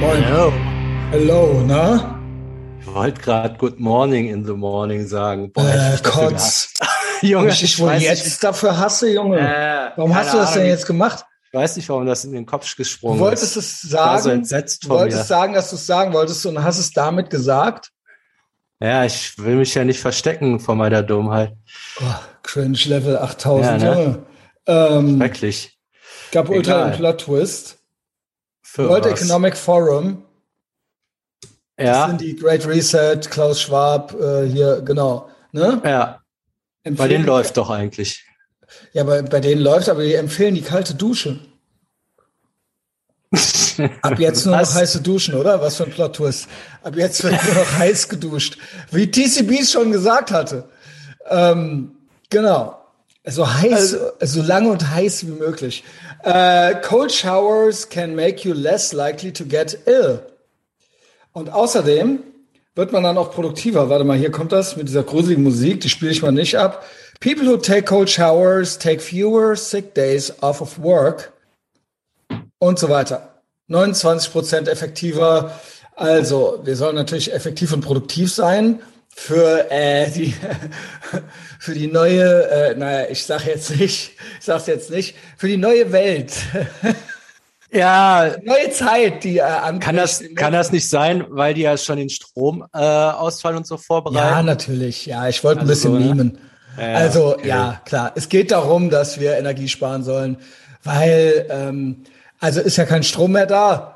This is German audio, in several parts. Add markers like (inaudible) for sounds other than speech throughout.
Moin. Hello. Hello, na? Ich wollte gerade Good Morning in the Morning sagen. Boah, ich Äh, Kotz. (laughs) Junge, ich dich wohl jetzt nicht, dafür hasse, Junge? äh, Warum hast du das denn Ahnung, jetzt gemacht? Ich weiß nicht, warum das in den Kopf gesprungen Du wolltest ist. es Ich so sagen, entsetzt du wolltest mir. sagen, dass du es sagen wolltest und hast es damit gesagt. Ja, ich will mich ja nicht verstecken vor meiner Dummheit. Oh, Cringe Level 8000, Ja, ne? Junge. Ähm, Schrecklich. gab ultra Egal. einen Plot Twist. Für World was? Economic Forum. Das Ja, sind die Great Reset, Klaus Schwab, äh, hier, genau. Ne? ja. Bei Empfehlen denen die- läuft doch eigentlich. Ja, bei, bei denen läuft, aber die empfehlen die kalte Dusche. Ab (laughs) jetzt nur noch Was? heiße Duschen, oder? Was für ein Plot-Twist. Ab jetzt wird nur noch (laughs) heiß geduscht. Wie TCB es schon gesagt hatte. Ähm, genau. So heiß, so lang und heiß wie möglich. Äh, cold showers can make you less likely to get ill. Und außerdem wird man dann auch produktiver. Warte mal, hier kommt das mit dieser gruseligen Musik, die spiele ich mal nicht ab. People who take cold showers take fewer sick days off of work und so weiter. 29 Prozent effektiver. Also, wir sollen natürlich effektiv und produktiv sein für äh, die (laughs) für die neue, äh, naja, ich sag jetzt nicht, ich sag's jetzt nicht, für die neue Welt, (laughs) Ja, neue Zeit, die äh, anbricht. kann das, kann das nicht sein, weil die ja schon den Stromausfall äh, Ausfall und so Ja, vorbereiten? natürlich. Ja, ich wollte ein Also bisschen so, ne? mimen. Ja, also okay. ja, klar. Es geht darum, dass wir Energie sparen sollen, weil ähm, also ist ja kein Strom mehr da.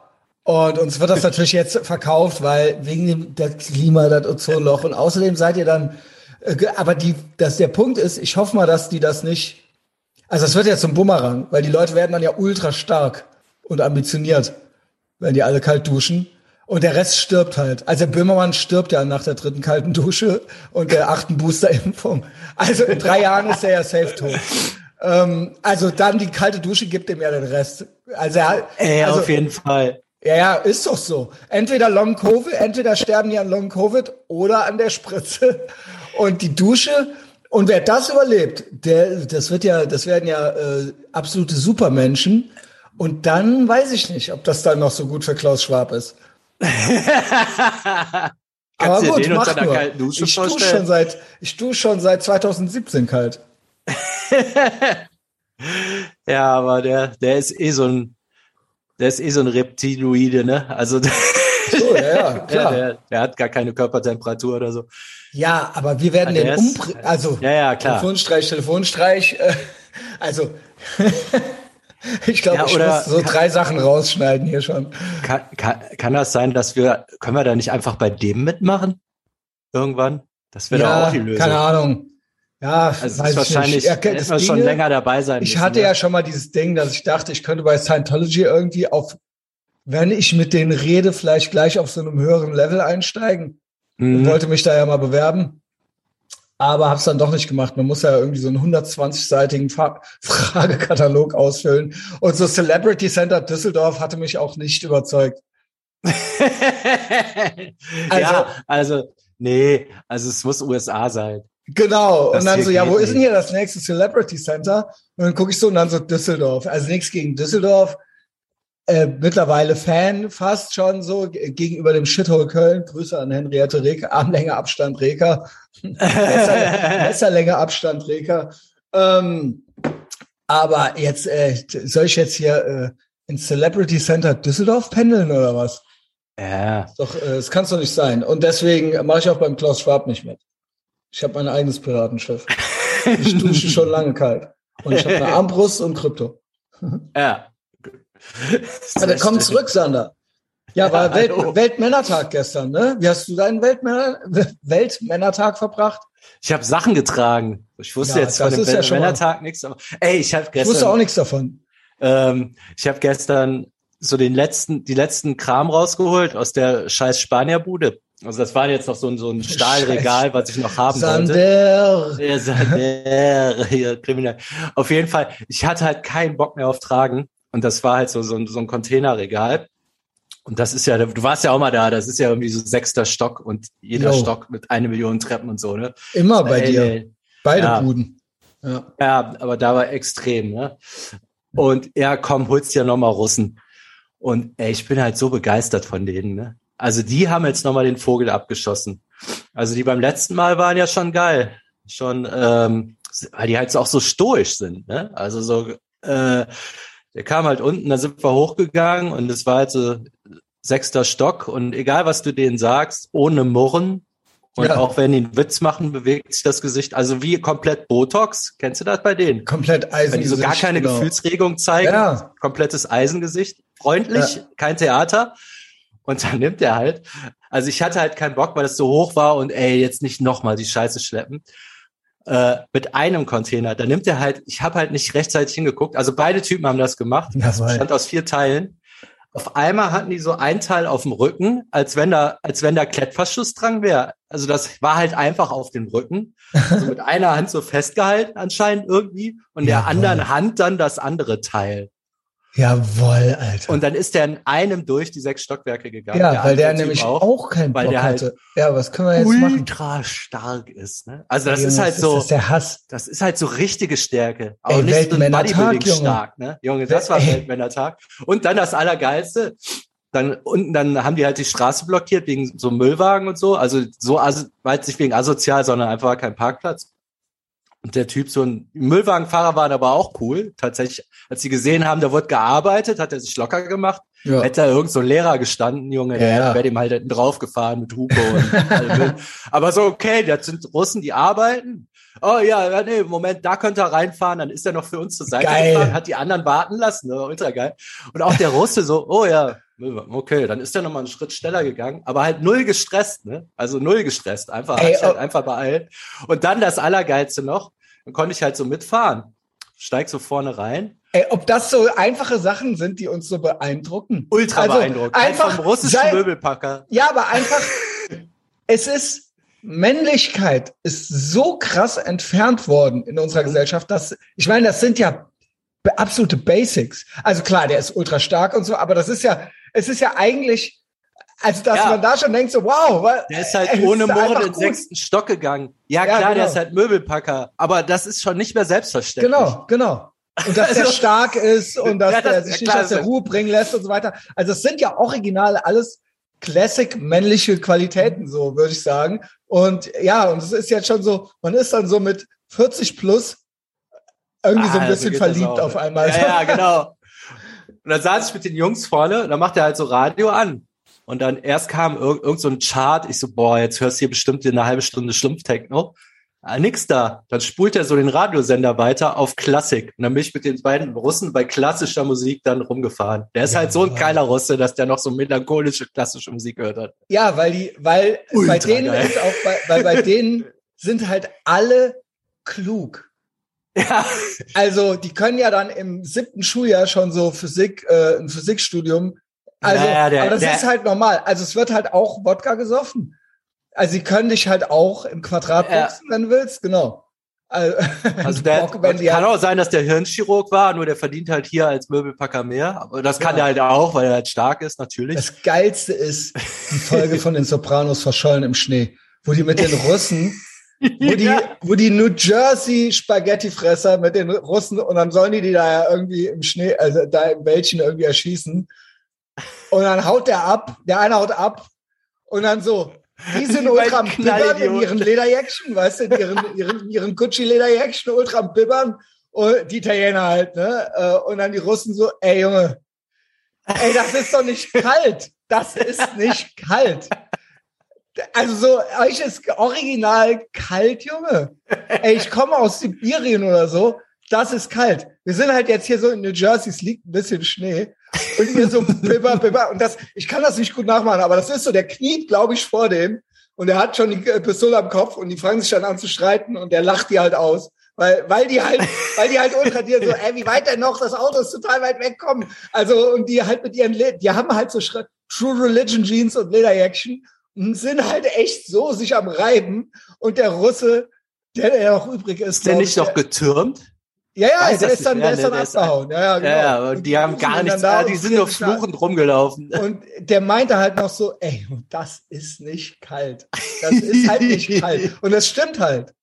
Und uns wird das natürlich jetzt verkauft, weil wegen dem das Klima, das Ozonloch und außerdem seid ihr dann. Äh, aber die, dass der Punkt ist, ich hoffe mal, dass die das nicht. Also es wird ja zum Bumerang, weil die Leute werden dann ja ultra stark und ambitioniert, wenn die alle kalt duschen. Und der Rest stirbt halt. Also Böhmermann stirbt ja nach der dritten kalten Dusche und der achten Boosterimpfung. Also in drei Jahren ist er ja safe tot. Ähm, also dann die kalte Dusche gibt ihm ja den Rest. Also, er, Ey, also auf jeden Fall. Ja, ja, ist doch so. Entweder Long Covid, entweder sterben die an Long Covid oder an der Spritze. (laughs) Und die Dusche, und wer das überlebt, der, das wird ja, das werden ja äh, absolute Supermenschen. Und dann weiß ich nicht, ob das dann noch so gut für Klaus Schwab ist. (laughs) Aber gut, mach nur. Dusche ich dusche schon seit, ich dusche schon seit 2017 kalt. (laughs) Ja, aber der, der ist eh so ein, der ist eh so ein Reptiloide, ne? Also (laughs) der, So, ja, ja, klar. der, der hat gar keine Körpertemperatur oder so. Ja, aber wir werden Ja, den der umbringen. Also, Ja, ja, klar. Telefonstreich, Telefonstreich. Äh, also, (laughs) ich glaube, Ja, ich muss so drei Sachen rausschneiden hier schon. Kann, kann, kann das sein, dass wir, können wir da nicht einfach bei dem mitmachen? Irgendwann? Das wäre doch auch die Lösung. keine Ahnung. Ja, Also es weiß ist ich wahrscheinlich, nicht. Ja, hätten das schon länger dabei sein Ich müssen, hatte ne? ja schon mal dieses Ding, dass ich dachte, ich könnte bei Scientology irgendwie auf, wenn ich mit denen rede, vielleicht gleich auf so einem höheren Level einsteigen. Mhm. wollte mich da ja mal bewerben. Aber hab's dann doch nicht gemacht. Man muss ja irgendwie so einen 120-seitigen Fra (laughs) Fragekatalog ausfüllen. Und so Celebrity Center Düsseldorf hatte mich auch nicht überzeugt. (laughs) ja, also, nee, also es muss USA sein. Genau. Das und dann so, ja, wo ist denn hier das nächste Celebrity Center? Und dann gucke ich so und dann so Düsseldorf. Also nichts gegen Düsseldorf. Äh, mittlerweile Fan fast schon so gegenüber dem Shithole Köln. Grüße an Henriette Reker, Armlänge Abstand Reker. Messer, Messerlänge (laughs) Abstand Reker. Ähm, aber jetzt, äh, soll ich jetzt hier äh, ins Celebrity Center Düsseldorf pendeln oder was? Ja, Doch, äh, das kann doch nicht sein. Und deswegen mache ich auch beim Klaus Schwab nicht mit. Ich habe mein eigenes Piratenschiff. (laughs) Ich dusche schon lange kalt. Und ich habe eine (laughs) Armbrust und Krypto. ja. Aber dann komm zurück, Sander. Ja, war Ja, Welt. Weltmännertag gestern, ne? Wie hast du deinen Weltmänner, Weltmännertag verbracht? Ich habe Sachen getragen. Ich wusste Ja, jetzt von dem ist ja nichts, aber ey, ich habe Ich wusste auch gestern, nichts davon. ähm, ich habe gestern so den letzten, die letzten Kram rausgeholt aus der scheiß Spanierbude. Also das war jetzt noch so ein, so ein (laughs) Stahlregal, was ich noch haben wollte. Sander. Ja, Sander, (laughs) hier, kriminell. Auf jeden Fall, ich hatte halt keinen Bock mehr auf Tragen. Und das war halt so, so, ein- so ein Containerregal. Und das ist ja, du warst ja auch mal da, das ist ja irgendwie so sechster Stock und jeder Jo. Stock mit eine Million Treppen und so, ne? Immer bei Ey, dir. ey. Beide Ja. Buden. Ja. Ja, aber da war extrem, ne? Und ja, komm, holst dir nochmal Russen. Und ey, ich bin halt so begeistert von denen. Ne? Also die haben jetzt nochmal den Vogel abgeschossen. Also die beim letzten Mal waren ja schon geil. Schon, ähm, weil die halt auch so stoisch sind. Ne? Also so, äh, der kam halt unten, da sind wir hochgegangen und es war halt so sechster Stock und egal was du denen sagst, ohne Murren, und ja. auch wenn die einen Witz machen, bewegt sich das Gesicht. Also wie komplett Botox. Kennst du das bei denen? Komplett Eisengesicht. Wenn die so gar keine genau. Gefühlsregung zeigen. Ja. Komplettes Eisengesicht. Freundlich, ja. kein Theater. Und dann nimmt er halt. Also ich hatte halt keinen Bock, weil es so hoch war und ey, jetzt nicht nochmal die Scheiße schleppen. Äh, mit einem Container. Da nimmt er halt, ich habe halt nicht rechtzeitig hingeguckt. Also beide Typen haben das gemacht. Das bestand aus vier Teilen. Auf einmal hatten die so ein Teil auf dem Rücken, als wenn da, als wenn da Klettverschluss dran wäre. Also das war halt einfach auf dem Rücken. Also mit einer Hand so festgehalten anscheinend irgendwie und der anderen Hand dann das andere Teil. Jawoll, Alter. Und dann ist der in einem durch die sechs Stockwerke gegangen. Ja, der weil der nämlich auch, auch keinen weil Bock der halt hatte. Ja, was können wir jetzt ultra machen? Ultra stark ist, ne? Also das Junge, ist halt so. Das ist der Hass. Das ist halt so richtige Stärke. Auch Ey, nicht so Bodybuilding stark, ne? Junge, das war Weltmännertag. Und dann das Allergeilste. Dann unten, dann haben die halt die Straße blockiert wegen so Müllwagen und so. Also so, also, weil nicht wegen asozial, sondern einfach kein Parkplatz. Und der Typ, so ein Müllwagenfahrer war aber auch cool. Tatsächlich, als sie gesehen haben, da wird gearbeitet, hat er sich locker gemacht. Ja. Hätte da irgend so ein Lehrer gestanden, Junge, ja, der wäre dem halt hinten draufgefahren mit Hupe und Aber so, okay, das sind Russen, die arbeiten. Oh ja, nee, Moment, da könnte er reinfahren, dann ist er noch für uns zur Seite geil. gefahren, hat die anderen warten lassen, ne? ultra geil. Und auch der Russe so, oh ja, okay, dann ist er nochmal einen Schritt schneller gegangen, aber halt null gestresst, ne? Also null gestresst, einfach, Ey, halt oh. einfach beeilt. Und dann das Allergeilste noch, dann konnte ich halt so mitfahren. Steig so vorne rein. Ey, ob das so einfache Sachen sind, die uns so beeindrucken? Ultra also beeindruckend. Einfach vom russischen sei, Möbelpacker. Ja, aber einfach, (laughs) es ist, Männlichkeit ist so krass entfernt worden in unserer mhm. Gesellschaft, dass, ich meine, das sind ja absolute Basics. Also klar, der ist ultra stark und so, aber das ist ja, es ist ja eigentlich, also dass ja. man da schon denkt so, wow. Weil, der ist halt (laughs) ohne Mord in den sechsten Stock gegangen. Ja, ja klar, genau. der ist halt Möbelpacker, aber das ist schon nicht mehr selbstverständlich. Genau, genau. Und dass also, der stark ist und dass ja, das, der sich nicht aus der Ruhe bringen lässt und so weiter. Also es sind ja originale alles Classic männliche Qualitäten, so würde ich sagen. Und ja, und es ist jetzt schon so, man ist dann so mit 40 plus irgendwie ah, so ein bisschen verliebt auf einmal. Ja, ja, genau. Und dann saß ich mit den Jungs vorne und dann macht er halt so Radio an. Und dann erst kam irg irgend so ein Chart. Ich so, boah, jetzt hörst du hier bestimmt eine halbe Stunde Schlumpftechno. Ah, nix da. Dann spult er so den Radiosender weiter auf Klassik. Und dann bin ich mit den beiden Russen bei klassischer Musik dann rumgefahren. Der ist ja, halt so ein geiler Russe, dass der noch so melancholische klassische Musik gehört hat. Ja, weil die, weil Ultra bei denen geil. ist auch, bei, weil bei denen (laughs) sind halt alle klug. Ja. Also die können ja dann im siebten Schuljahr schon so Physik, äh, ein Physikstudium. Also, naja, der, aber das der, ist halt normal. Also es wird halt auch Wodka gesoffen. Also sie können dich halt auch im Quadrat boxen, ja. wenn du willst, genau. Also, (laughs) also der, kann auch sein, dass der Hirnchirurg war, nur der verdient halt hier als Möbelpacker mehr. Aber das kann ja. er halt auch, weil er halt stark ist, natürlich. Das Geilste ist die Folge von den Sopranos verschollen im Schnee, wo die mit den (laughs) Russen, wo die, (laughs) ja. wo die New Jersey Spaghettifresser mit den Russen und dann sollen die die da ja irgendwie im Schnee, also da im Wäldchen irgendwie erschießen. Und dann haut der ab, der eine haut ab und dann so, die sind (laughs) ultra am Bibbern in ihren Lederjäckchen, weißt du, in ihren, (laughs) ihren, ihren Gucci-Lederjäckchen, ultra am Bibbern. Und die Italiener halt, ne? Äh, und dann die Russen so, ey Junge, ey, das ist doch nicht kalt. Das ist nicht kalt. Also so, euch ist original kalt, Junge. Ey, ich komme aus Sibirien oder so. Das ist kalt. Wir sind halt jetzt hier so in New Jersey, es liegt ein bisschen Schnee. Und hier so bibber, bibber. Und das, ich kann das nicht gut nachmachen, aber das ist so, der kniet, glaube ich, vor dem. Und er hat schon die äh, Pistole am Kopf und die fangen sich dann an zu streiten und der lacht die halt aus. Weil, weil die halt, weil die halt ultra dir so, ey, wie weit denn noch? Das Auto ist total weit wegkommen. Also, und die halt mit ihren, die haben halt so True Religion Jeans und Lederjäckchen und sind halt echt so sich am Reiben. Und der Russe, der, der noch übrig ist. Ist der nicht noch getürmt? Ja, ja, der ist dann, der ist dann abgehauen. Ja, ja, genau. Ja, die haben gar nichts, da die sind nur fluchend rumgelaufen. Und der meinte halt noch so, ey, das ist nicht kalt. Das ist halt nicht kalt. (laughs) Und das stimmt halt.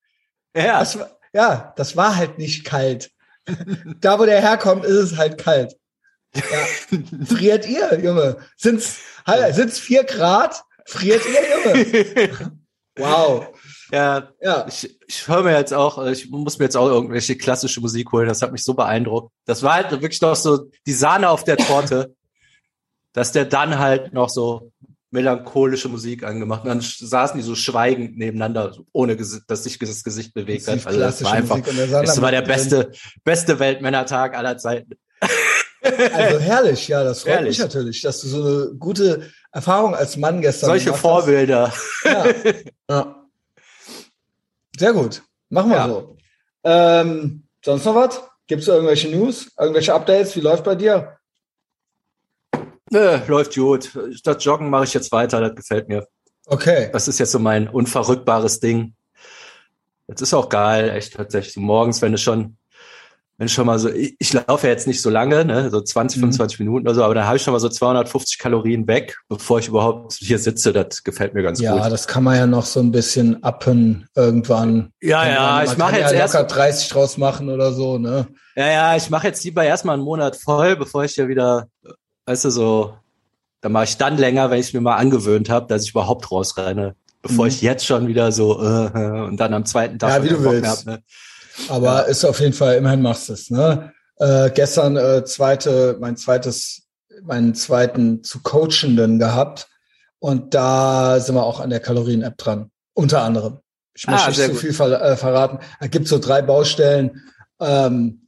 Ja. Das, ja, das war halt nicht kalt. da, wo der herkommt, ist es halt kalt. Ja. (laughs) Friert ihr, Junge? Sind's, sind's vier Grad? Friert ihr, Junge? (laughs) Wow. Ja, ja. Ich, ich höre mir jetzt auch, ich muss mir jetzt auch irgendwelche klassische Musik holen. Das hat mich so beeindruckt. Das war halt wirklich noch so die Sahne auf der Torte, (laughs) dass der dann halt noch so melancholische Musik angemacht. Und dann saßen die so schweigend nebeneinander, ohne dass sich das Gesicht bewegt hat. Also das war einfach, das war der beste, beste Weltmännertag aller Zeiten. Also herrlich, ja, das freut herrlich. mich natürlich, dass du so eine gute Erfahrung als Mann gestern Solche Vorbilder. Ja. ja. Sehr gut. Machen wir ja. so. Ähm, sonst noch was? Gibt es irgendwelche News? Irgendwelche Updates? Wie läuft bei dir? Nö, läuft gut. Das Joggen mache ich jetzt weiter, das gefällt mir. Okay. Das ist jetzt so mein unverrückbares Ding. Das ist auch geil, echt tatsächlich. So morgens, wenn du schon wenn schon mal so, ich, ich laufe ja jetzt nicht so lange, ne, so 20, 25 mhm. Minuten oder so, aber dann habe ich schon mal so 250 Kalorien weg, bevor ich überhaupt hier sitze. Das gefällt mir ganz ja, gut. Ja, das kann man ja noch so ein bisschen appen irgendwann. Ja, ja, man, man ich mache jetzt ja locker erst 30 draus machen oder so, ne? Ja, ja, ich mache jetzt lieber erstmal einen Monat voll, bevor ich ja wieder, weißt du, so, dann mache ich dann länger, wenn ich mir mal angewöhnt habe, dass ich überhaupt rausrenne, bevor mhm. ich jetzt schon wieder so äh, und dann am zweiten Tag ja, wie du willst. Hab, ne? Aber ja. ist auf jeden Fall, immerhin machst du es. Ne? Äh, gestern äh, zweite, mein zweites, meinen zweiten zu Coachenden gehabt. Und da sind wir auch an der Kalorien-App dran. Unter anderem. Ich möchte ah, nicht zu so viel ver äh, verraten. Es gibt so drei Baustellen. Ähm,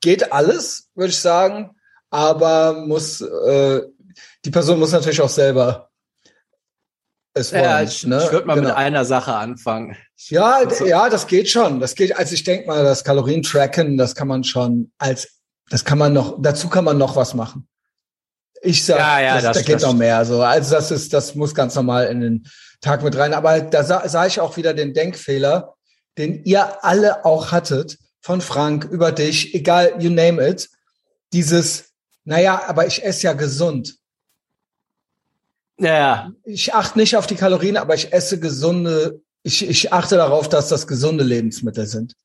geht alles, würde ich sagen. Aber muss, äh, die Person muss natürlich auch selber es wollen. Ja, ich, ne? ich würde mal genau. mit einer Sache anfangen. Ja, also, ja, das geht schon. Das geht, also ich denke mal, das Kalorien-Tracken, das kann man schon als, das kann man noch, dazu kann man noch was machen. Ich sag, ja, ja, das, das, da geht das, noch mehr. So, also das ist, das muss ganz normal in den Tag mit rein. Aber da sah, sah ich auch wieder den Denkfehler, den ihr alle auch hattet, von Frank über dich, egal, you name it. Dieses, naja, aber ich esse ja gesund. Ja. Ich achte nicht auf die Kalorien, aber ich esse gesunde ich, ich achte darauf, dass das gesunde Lebensmittel sind.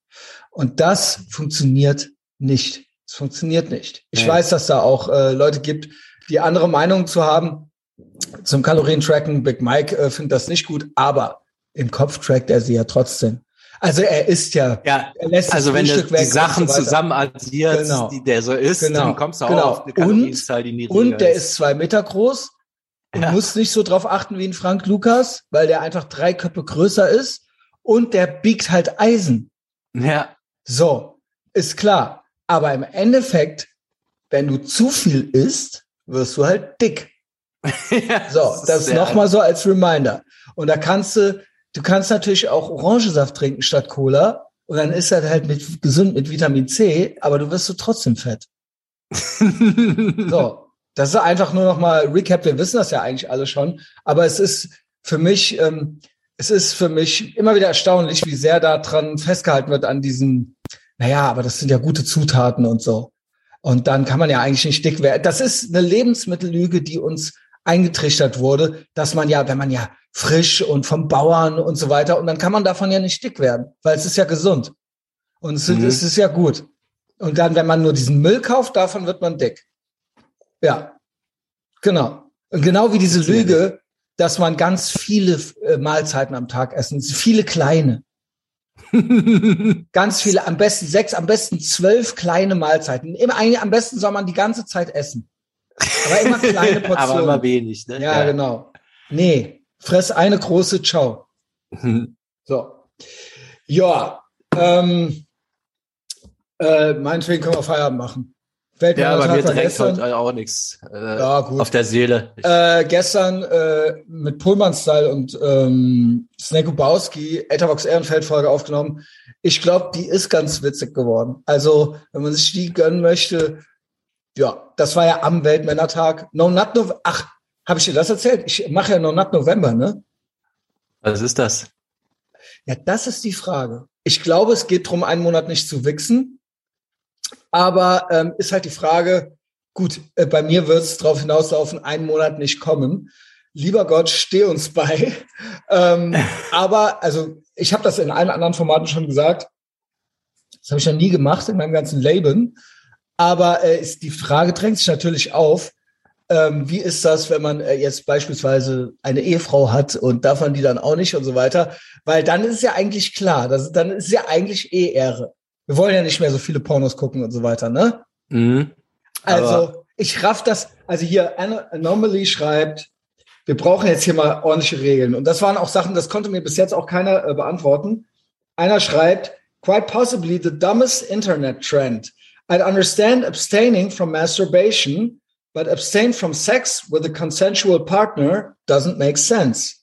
Und das funktioniert nicht. Es funktioniert nicht. Ich ja. weiß, dass da auch äh, Leute gibt, die andere Meinungen zu haben zum Kalorientracken. Big Mike äh, findet das nicht gut, aber im Kopf trackt er sie ja trotzdem. Also er ist ja, ja er lässt also wenn du die Sachen so zusammen addiert, genau. die der so ist, genau. dann kommst du auch genau. auf eine Kalorienzahl, die niedriger Und der ist. ist zwei Meter groß Du ja. musst nicht so drauf achten wie ein Frank Lukas, weil der einfach drei Köpfe größer ist und der biegt halt Eisen. Ja. So, ist klar. Aber im Endeffekt, wenn du zu viel isst, wirst du halt dick. (laughs) ja, so, das, ist nochmal so als Reminder. Und da kannst du, du kannst natürlich auch Orangensaft trinken statt Cola. Und dann ist das halt mit gesund mit Vitamin C, aber du wirst so trotzdem fett. (laughs) so, das ist einfach nur noch mal Recap. Wir wissen das ja eigentlich alle schon, aber es ist für mich, ähm, es ist für mich immer wieder erstaunlich, wie sehr da dran festgehalten wird an diesen. Naja, aber das sind ja gute Zutaten und so. Und dann kann man ja eigentlich nicht dick werden. Das ist eine Lebensmittellüge, die uns eingetrichtert wurde, dass man ja, wenn man ja frisch und vom Bauern und so weiter, und dann kann man davon ja nicht dick werden, weil es ist ja gesund. Und es, mhm. es ist ja gut. Und dann, wenn man nur diesen Müll kauft, davon wird man dick. Ja, genau. Und genau wie diese Lüge, dass man ganz viele äh, Mahlzeiten am Tag essen, viele kleine. (laughs) ganz viele, am besten sechs, am besten zwölf kleine Mahlzeiten. Immer, am besten soll man die ganze Zeit essen. Aber immer (laughs) kleine Portionen. Aber immer wenig, ne? Ja, ja, genau. Nee, fress eine große Ciao. (laughs) so. Ja, ähm, äh, meinetwegen können wir Feierabend machen. Ja, aber mir drängt heute auch nichts äh, ja, auf der Seele. Äh, gestern äh, mit Pullman-Style und ähm, Snake Ubowski Etherbox Ehrenfeld-Folge aufgenommen. Ich glaube, die ist ganz witzig geworden. Also, wenn man sich die gönnen möchte, ja, das war ja am Weltmännertag. No Nut November. Ach, habe ich dir das erzählt? Ich mache ja No Nut November, ne? Was ist das? Ja, das ist die Frage. Ich glaube, es geht darum, einen Monat nicht zu wichsen. Aber ähm, ist halt die Frage, gut, äh, bei mir wird es darauf hinauslaufen, einen Monat nicht kommen. Lieber Gott, steh uns bei. (laughs) ähm, aber, also, ich habe das in allen anderen Formaten schon gesagt. Das habe ich noch nie gemacht in meinem ganzen Leben. Aber äh, ist, die Frage drängt sich natürlich auf, ähm, wie ist das, wenn man äh, jetzt beispielsweise eine Ehefrau hat und darf man die dann auch nicht und so weiter? Weil dann ist es ja eigentlich klar, das, dann ist es ja eigentlich eh Ehre. Wir wollen ja nicht mehr so viele Pornos gucken und so weiter, ne? Mhm. Also ich raff das, also hier An Anomaly schreibt, wir brauchen jetzt hier mal ordentliche Regeln. Und das waren auch Sachen, das konnte mir bis jetzt auch keiner äh, beantworten. Einer schreibt, quite possibly the dumbest internet trend. I'd understand abstaining from masturbation, but abstain from sex with a consensual partner doesn't make sense.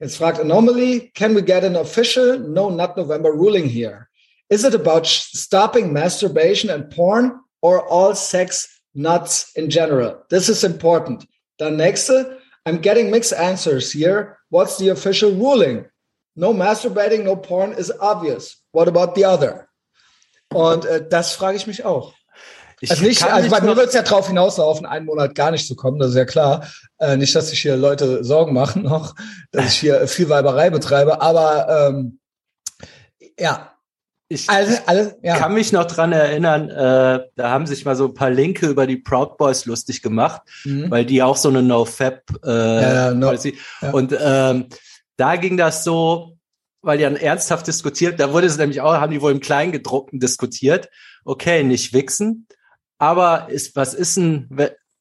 Jetzt fragt Anomaly, can we get an official no not November ruling here? Is it about stopping masturbation and porn or all sex nuts in general? This is important. Dann nächste, I'm getting mixed answers here. What's the official ruling? No masturbating, no porn is obvious. What about the other? Und äh, das frage ich mich auch. Ich also nicht, also bei mir wird es ja drauf hinauslaufen, einen Monat gar nicht zu kommen, das ist ja klar. Äh, nicht, dass sich hier Leute Sorgen machen noch, dass ich hier viel Weiberei betreibe, aber ähm, ja. Ich, also, alles, ja. kann mich noch dran erinnern, äh, da haben sich mal so ein paar Linke über die Proud Boys lustig gemacht, mhm. weil die auch so eine No-Fab äh, ja, no, ja. und ähm, da ging das so, weil die dann ernsthaft diskutiert, da wurde es nämlich auch, haben die wohl im Kleingedruckten diskutiert, okay, nicht wichsen, aber ist, was ist denn,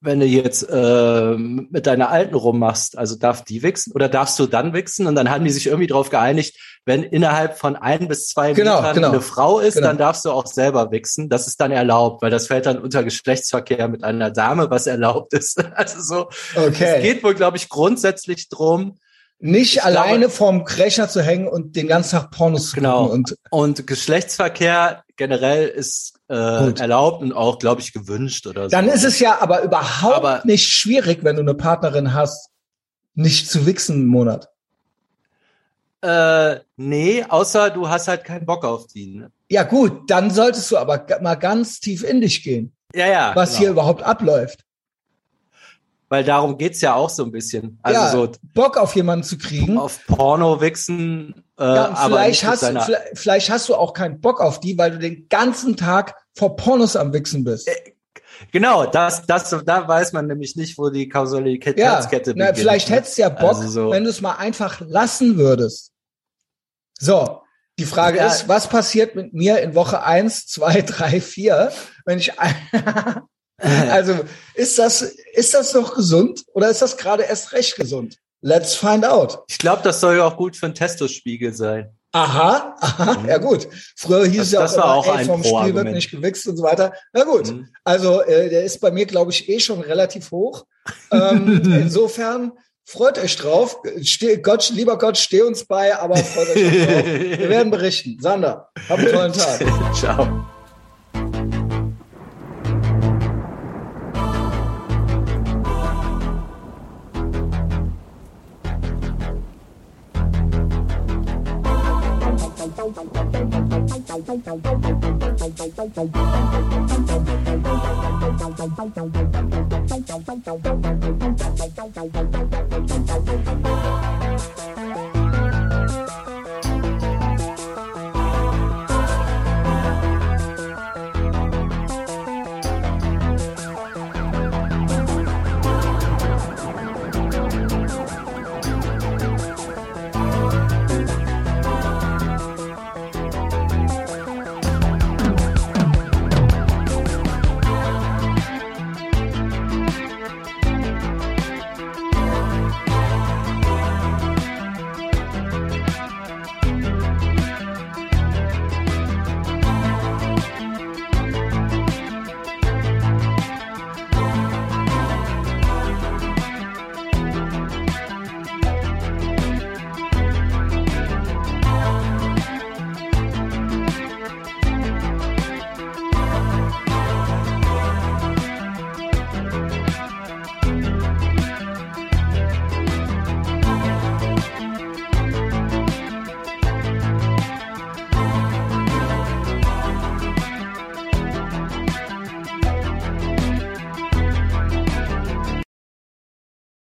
wenn du jetzt äh, mit deiner Alten rummachst? Also darf die wichsen oder darfst du dann wichsen? Und dann haben die sich irgendwie darauf geeinigt, wenn innerhalb von ein bis zwei genau, Metern genau. eine Frau ist, genau. dann darfst du auch selber wichsen. Das ist dann erlaubt, weil das fällt dann unter Geschlechtsverkehr mit einer Dame, was erlaubt ist. (laughs) Also so, okay. es geht wohl, glaube ich, grundsätzlich drum, nicht ich alleine glaube, vorm Rechner zu hängen und den ganzen Tag Pornos zu genau. Und, und Geschlechtsverkehr generell ist äh, erlaubt und auch, glaube ich, gewünscht oder so. Dann ist es ja aber überhaupt aber, nicht schwierig, wenn du eine Partnerin hast, nicht zu wichsen einen Monat. Äh, nee, außer du hast halt keinen Bock auf die. Ne? Ja gut, dann solltest du aber mal ganz tief in dich gehen. Ja, ja. Was genau. hier überhaupt abläuft weil darum geht's ja auch so ein bisschen. Also ja, so Bock auf jemanden zu kriegen. Auf Porno wichsen. Äh, ja, vielleicht, hast, vielleicht, vielleicht hast du auch keinen Bock auf die, weil du den ganzen Tag vor Pornos am Wichsen bist. Äh, genau, das, das, da weiß man nämlich nicht, wo die Kausalitätskette ja, beginnt. Na, vielleicht ne? hättest du ja Bock, also so. wenn du es mal einfach lassen würdest. So, die Frage ja. ist, was passiert mit mir in Woche eins, zwei, drei, vier, wenn ich (laughs) Also ist das, ist das noch gesund oder ist das gerade erst recht gesund? Let's find out. Ich glaube, das soll ja auch gut für einen Testospiegel sein. Aha, aha, mhm. ja gut. Früher hieß das, es ja auch, immer, auch ey, vom Spiel wird nicht gewichst und so weiter. Na gut, mhm. also äh, der ist bei mir, glaube ich, eh schon relativ hoch. (laughs) Ähm, insofern freut euch drauf. Steh, Gott, lieber Gott, steh uns bei, aber freut euch drauf. Wir werden berichten. Sander, habt einen tollen Tag. (laughs) Ciao. Thank you.